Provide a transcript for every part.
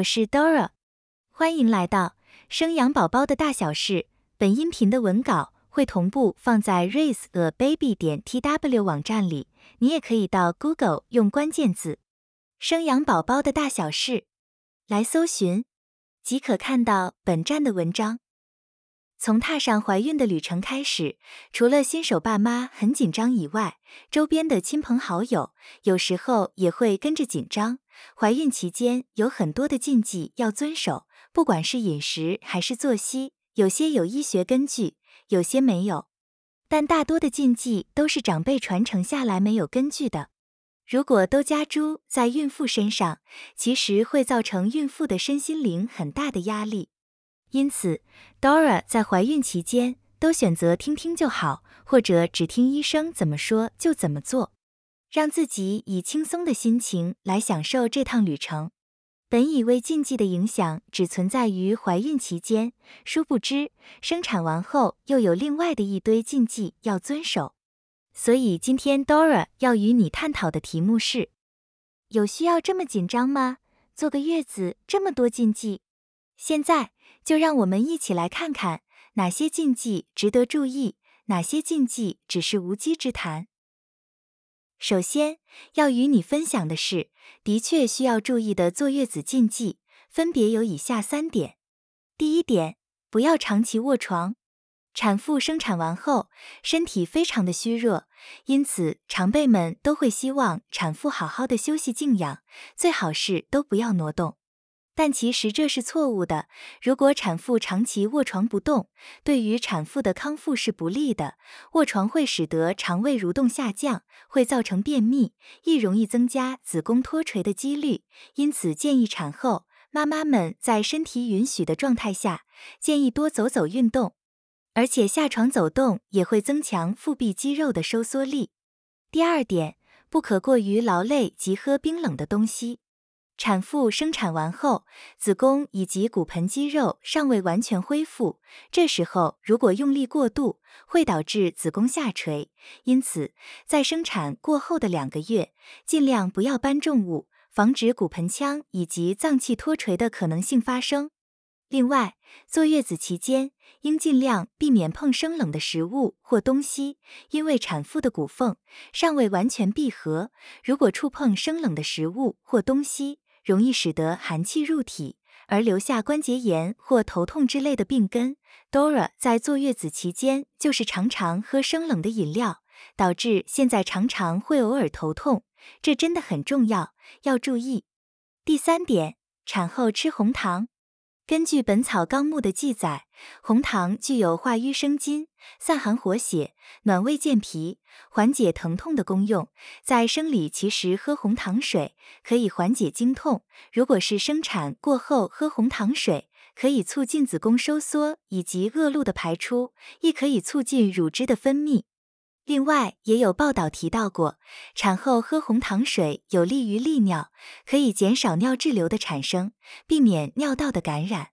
我是 Dora，欢迎来到生养宝宝的大小事。本音频的文稿会同步放在 raiseababy 点 tw 网站里，你也可以到 Google 用关键字“生养宝宝的大小事”来搜寻，即可看到本站的文章。从踏上怀孕的旅程开始，除了新手爸妈很紧张以外，周边的亲朋好友有时候也会跟着紧张。怀孕期间有很多的禁忌要遵守，不管是饮食还是作息，有些有医学根据，有些没有。但大多的禁忌都是长辈传承下来没有根据的。如果都加诸在孕妇身上，其实会造成孕妇的身心灵很大的压力。因此，Dora 在怀孕期间都选择听听就好，或者只听医生怎么说就怎么做，让自己以轻松的心情来享受这趟旅程。本以为禁忌的影响只存在于怀孕期间，殊不知生产完后又有另外的一堆禁忌要遵守。所以今天 Dora 要与你探讨的题目是：有需要这么紧张吗？坐个月子这么多禁忌？现在。就让我们一起来看看哪些禁忌值得注意，哪些禁忌只是无稽之谈。首先要与你分享的是，的确需要注意的坐月子禁忌，分别有以下三点。第一点，不要长期卧床。产妇生产完后，身体非常的虚弱，因此常辈们都会希望产妇好好的休息静养，最好是都不要挪动。但其实这是错误的。如果产妇长期卧床不动，对于产妇的康复是不利的。卧床会使得肠胃蠕动下降，会造成便秘，亦容易增加子宫脱垂的几率。因此，建议产后妈妈们在身体允许的状态下，建议多走走运动，而且下床走动也会增强腹壁肌肉的收缩力。第二点，不可过于劳累及喝冰冷的东西。产妇生产完后，子宫以及骨盆肌肉尚未完全恢复，这时候如果用力过度，会导致子宫下垂。因此，在生产过后的两个月，尽量不要搬重物，防止骨盆腔以及脏器脱垂的可能性发生。另外，坐月子期间应尽量避免碰生冷的食物或东西，因为产妇的骨缝尚未完全闭合，如果触碰生冷的食物或东西，容易使得寒气入体，而留下关节炎或头痛之类的病根。Dora 在坐月子期间就是常常喝生冷的饮料，导致现在常常会偶尔头痛，这真的很重要，要注意。第三点，产后吃红糖。根据《本草纲目》的记载，红糖具有化瘀生津、散寒活血、暖胃健脾、缓解疼痛的功用。在生理期时喝红糖水可以缓解经痛；如果是生产过后喝红糖水，可以促进子宫收缩以及恶露的排出，亦可以促进乳汁的分泌。另外，也有报道提到过，产后喝红糖水有利于利尿，可以减少尿滞留的产生，避免尿道的感染。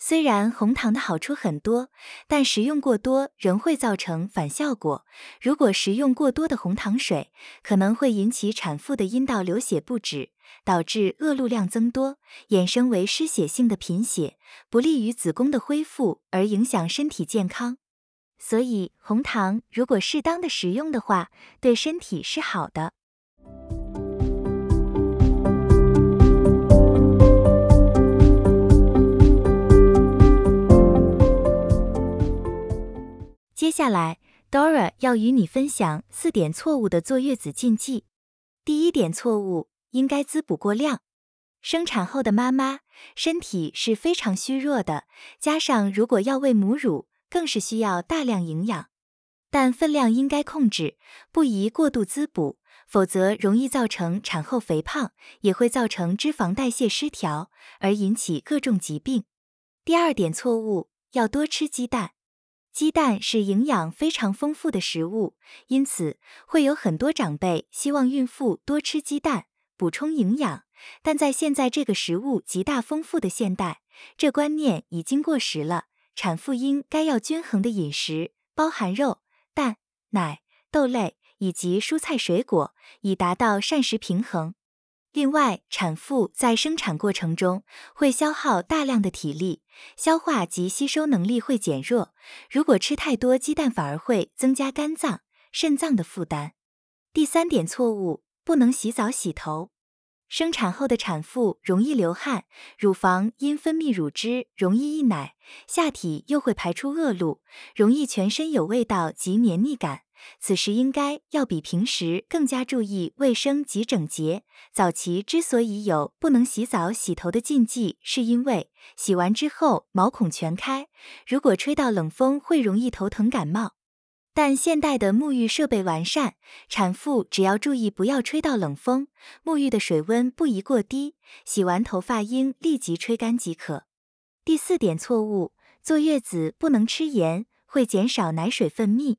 虽然红糖的好处很多，但食用过多仍会造成反效果。如果食用过多的红糖水，可能会引起产妇的阴道流血不止，导致恶露量增多，衍生为失血性的贫血，不利于子宫的恢复，而影响身体健康。所以，红糖如果适当的食用的话，对身体是好的。接下来，Dora 要与你分享四点错误的坐月子禁忌。第一点错误，应该滋补过量。生产后的妈妈身体是非常虚弱的，加上如果要喂母乳。更是需要大量营养，但分量应该控制，不宜过度滋补，否则容易造成产后肥胖，也会造成脂肪代谢失调，而引起各种疾病。第二点错误，要多吃鸡蛋。鸡蛋是营养非常丰富的食物，因此会有很多长辈希望孕妇多吃鸡蛋，补充营养。但在现在这个食物极大丰富的现代，这观念已经过时了。产妇应该要均衡的饮食，包含肉、蛋、奶、豆类以及蔬菜水果，以达到膳食平衡。另外，产妇在生产过程中会消耗大量的体力，消化及吸收能力会减弱。如果吃太多鸡蛋，反而会增加肝脏、肾脏的负担。第三点错误，不能洗澡洗头。生产后的产妇容易流汗，乳房因分泌乳汁容易溢奶，下体又会排出恶露，容易全身有味道及黏腻感。此时应该要比平时更加注意卫生及整洁。早期之所以有不能洗澡洗头的禁忌，是因为洗完之后毛孔全开，如果吹到冷风会容易头疼感冒。但现代的沐浴设备完善，产妇只要注意不要吹到冷风，沐浴的水温不宜过低，洗完头发应立即吹干即可。第四点错误，坐月子不能吃盐，会减少奶水分泌。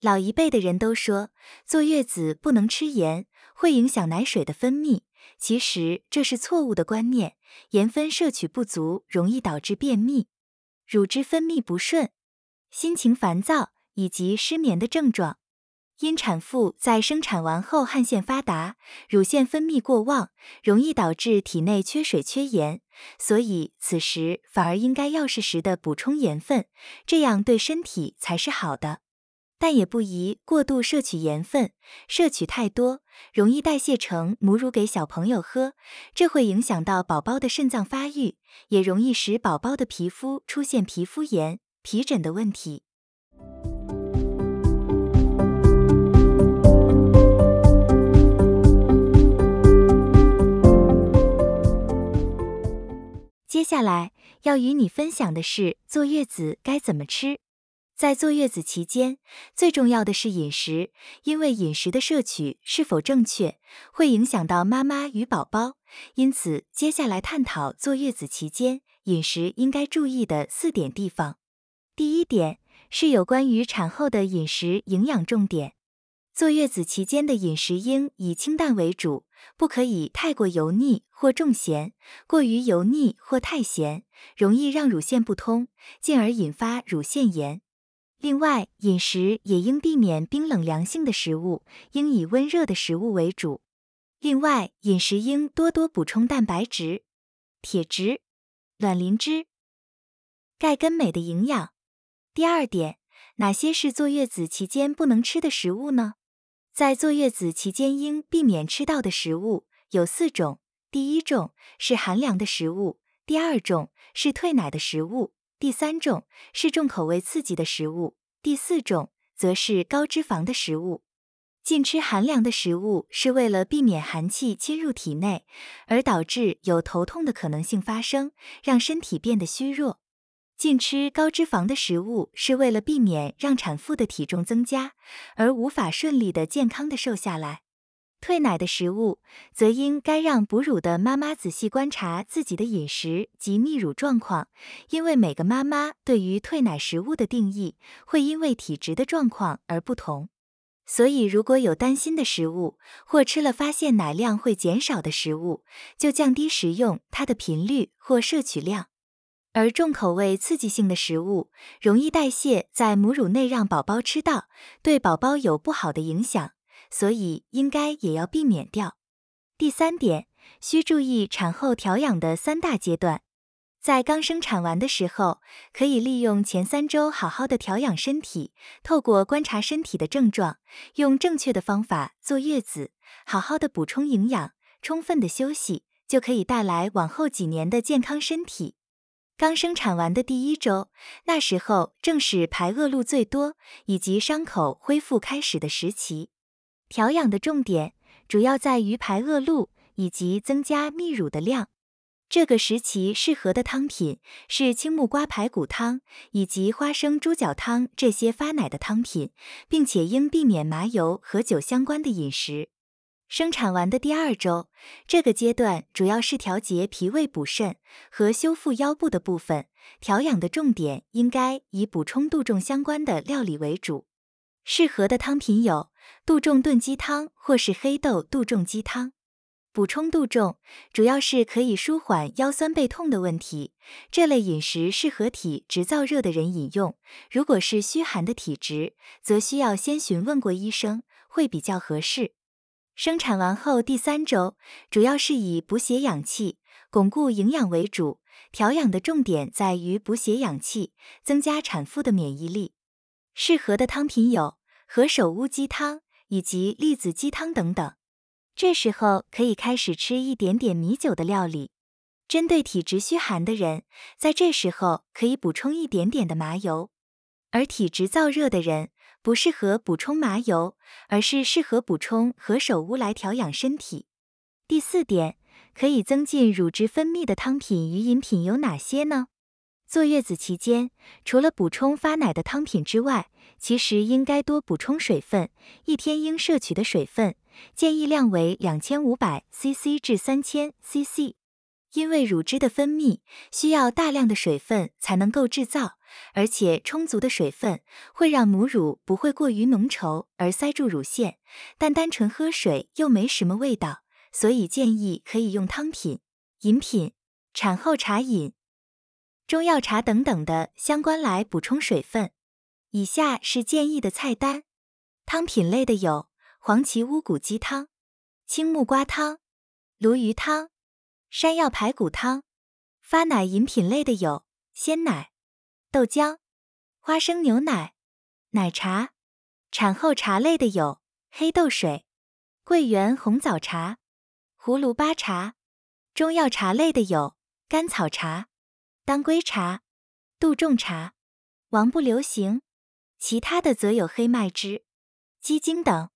老一辈的人都说坐月子不能吃盐，会影响奶水的分泌，其实这是错误的观念。盐分摄取不足，容易导致便秘、乳汁分泌不顺、心情烦躁。以及失眠的症状，因产妇在生产完后汗腺发达，乳腺分泌过旺，容易导致体内缺水缺盐，所以此时反而应该要适时的补充盐分，这样对身体才是好的。但也不宜过度摄取盐分，摄取太多容易代谢成母乳给小朋友喝，这会影响到宝宝的肾脏发育，也容易使宝宝的皮肤出现皮肤炎、皮疹的问题。接下来要与你分享的是坐月子该怎么吃。在坐月子期间，最重要的是饮食，因为饮食的摄取是否正确，会影响到妈妈与宝宝。因此，接下来探讨坐月子期间饮食应该注意的四点地方。第一点是有关于产后的饮食营养重点。坐月子期间的饮食应以清淡为主，不可以太过油腻或重咸。过于油腻或太咸，容易让乳腺不通，进而引发乳腺炎。另外，饮食也应避免冰冷凉性的食物，应以温热的食物为主。另外，饮食应多多补充蛋白质、铁质、卵磷脂、钙跟镁的营养。第二点，哪些是坐月子期间不能吃的食物呢？在坐月子期间应避免吃到的食物有四种：第一种是寒凉的食物，第二种是退奶的食物，第三种是重口味刺激的食物，第四种则是高脂肪的食物。禁吃寒凉的食物是为了避免寒气侵入体内，而导致有头痛的可能性发生，让身体变得虚弱。禁吃高脂肪的食物，是为了避免让产妇的体重增加，而无法顺利的健康的瘦下来。退奶的食物，则应该让哺乳的妈妈仔细观察自己的饮食及泌乳状况，因为每个妈妈对于退奶食物的定义，会因为体质的状况而不同。所以，如果有担心的食物，或吃了发现奶量会减少的食物，就降低食用它的频率或摄取量。而重口味刺激性的食物容易代谢在母乳内，让宝宝吃到，对宝宝有不好的影响，所以应该也要避免掉。第三点，需注意产后调养的三大阶段。在刚生产完的时候，可以利用前三周好好的调养身体，透过观察身体的症状，用正确的方法坐月子，好好的补充营养，充分的休息，就可以带来往后几年的健康身体。刚生产完的第一周，那时候正是排恶露最多以及伤口恢复开始的时期。调养的重点主要在于排恶露以及增加泌乳的量。这个时期适合的汤品是青木瓜排骨汤以及花生猪脚汤这些发奶的汤品，并且应避免麻油和酒相关的饮食。生产完的第二周，这个阶段主要是调节脾胃、补肾和修复腰部的部分。调养的重点应该以补充杜仲相关的料理为主。适合的汤品有杜仲炖鸡汤或是黑豆杜仲鸡汤。补充杜仲主要是可以舒缓腰酸背痛的问题。这类饮食适合体质燥热的人饮用。如果是虚寒的体质，则需要先询问过医生，会比较合适。生产完后第三周，主要是以补血养气、巩固营养为主，调养的重点在于补血养气，增加产妇的免疫力。适合的汤品有何首乌鸡汤以及栗子鸡汤等等。这时候可以开始吃一点点米酒的料理。针对体质虚寒的人，在这时候可以补充一点点的麻油，而体质燥热的人不适合补充麻油，而是适合补充何首乌来调养身体。第四点，可以增进乳汁分泌的汤品与饮品有哪些呢？坐月子期间，除了补充发奶的汤品之外，其实应该多补充水分，一天应摄取的水分建议量为两千五百 CC 至三千 CC。因为乳汁的分泌需要大量的水分才能够制造，而且充足的水分会让母乳不会过于浓稠而塞住乳腺，但单纯喝水又没什么味道，所以建议可以用汤品、饮品、产后茶饮、中药茶等等的相关来补充水分。以下是建议的菜单：汤品类的有黄芪乌骨鸡汤、青木瓜汤、鲈鱼汤。山药排骨汤，发奶饮品类的有鲜奶、豆浆、花生牛奶、奶茶；产后茶类的有黑豆水、桂圆红枣茶、葫芦巴茶；中药茶类的有甘草茶、当归茶、杜仲茶、王不留行；其他的则有黑麦汁、鸡精等。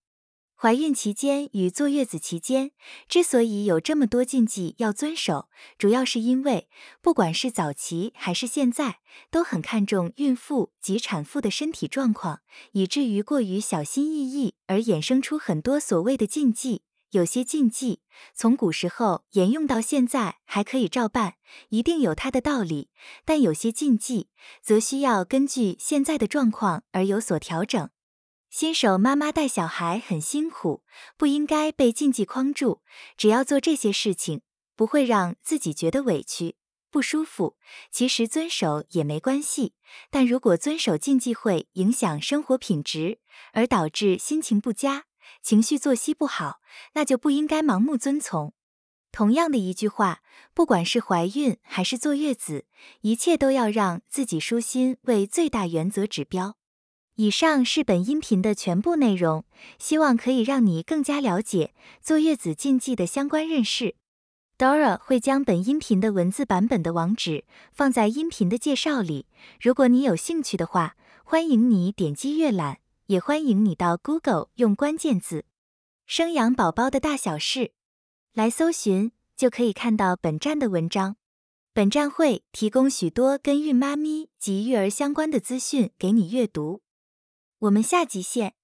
怀孕期间与坐月子期间之所以有这么多禁忌要遵守，主要是因为不管是早期还是现在，都很看重孕妇及产妇的身体状况，以至于过于小心翼翼，而衍生出很多所谓的禁忌。有些禁忌从古时候沿用到现在还可以照办，一定有它的道理；但有些禁忌则需要根据现在的状况而有所调整。新手妈妈带小孩很辛苦，不应该被禁忌框住。只要做这些事情，不会让自己觉得委屈、不舒服，其实遵守也没关系。但如果遵守禁忌会影响生活品质，而导致心情不佳、情绪作息不好，那就不应该盲目遵从。同样的一句话，不管是怀孕还是坐月子，一切都要让自己舒心为最大原则指标。以上是本音频的全部内容，希望可以让你更加了解坐月子禁忌的相关认识。Dora 会将本音频的文字版本的网址放在音频的介绍里，如果你有兴趣的话，欢迎你点击阅览，也欢迎你到 Google 用关键字“生养宝宝的大小事”来搜寻，就可以看到本站的文章。本站会提供许多跟孕妈咪及育儿相关的资讯给你阅读。我们下集见。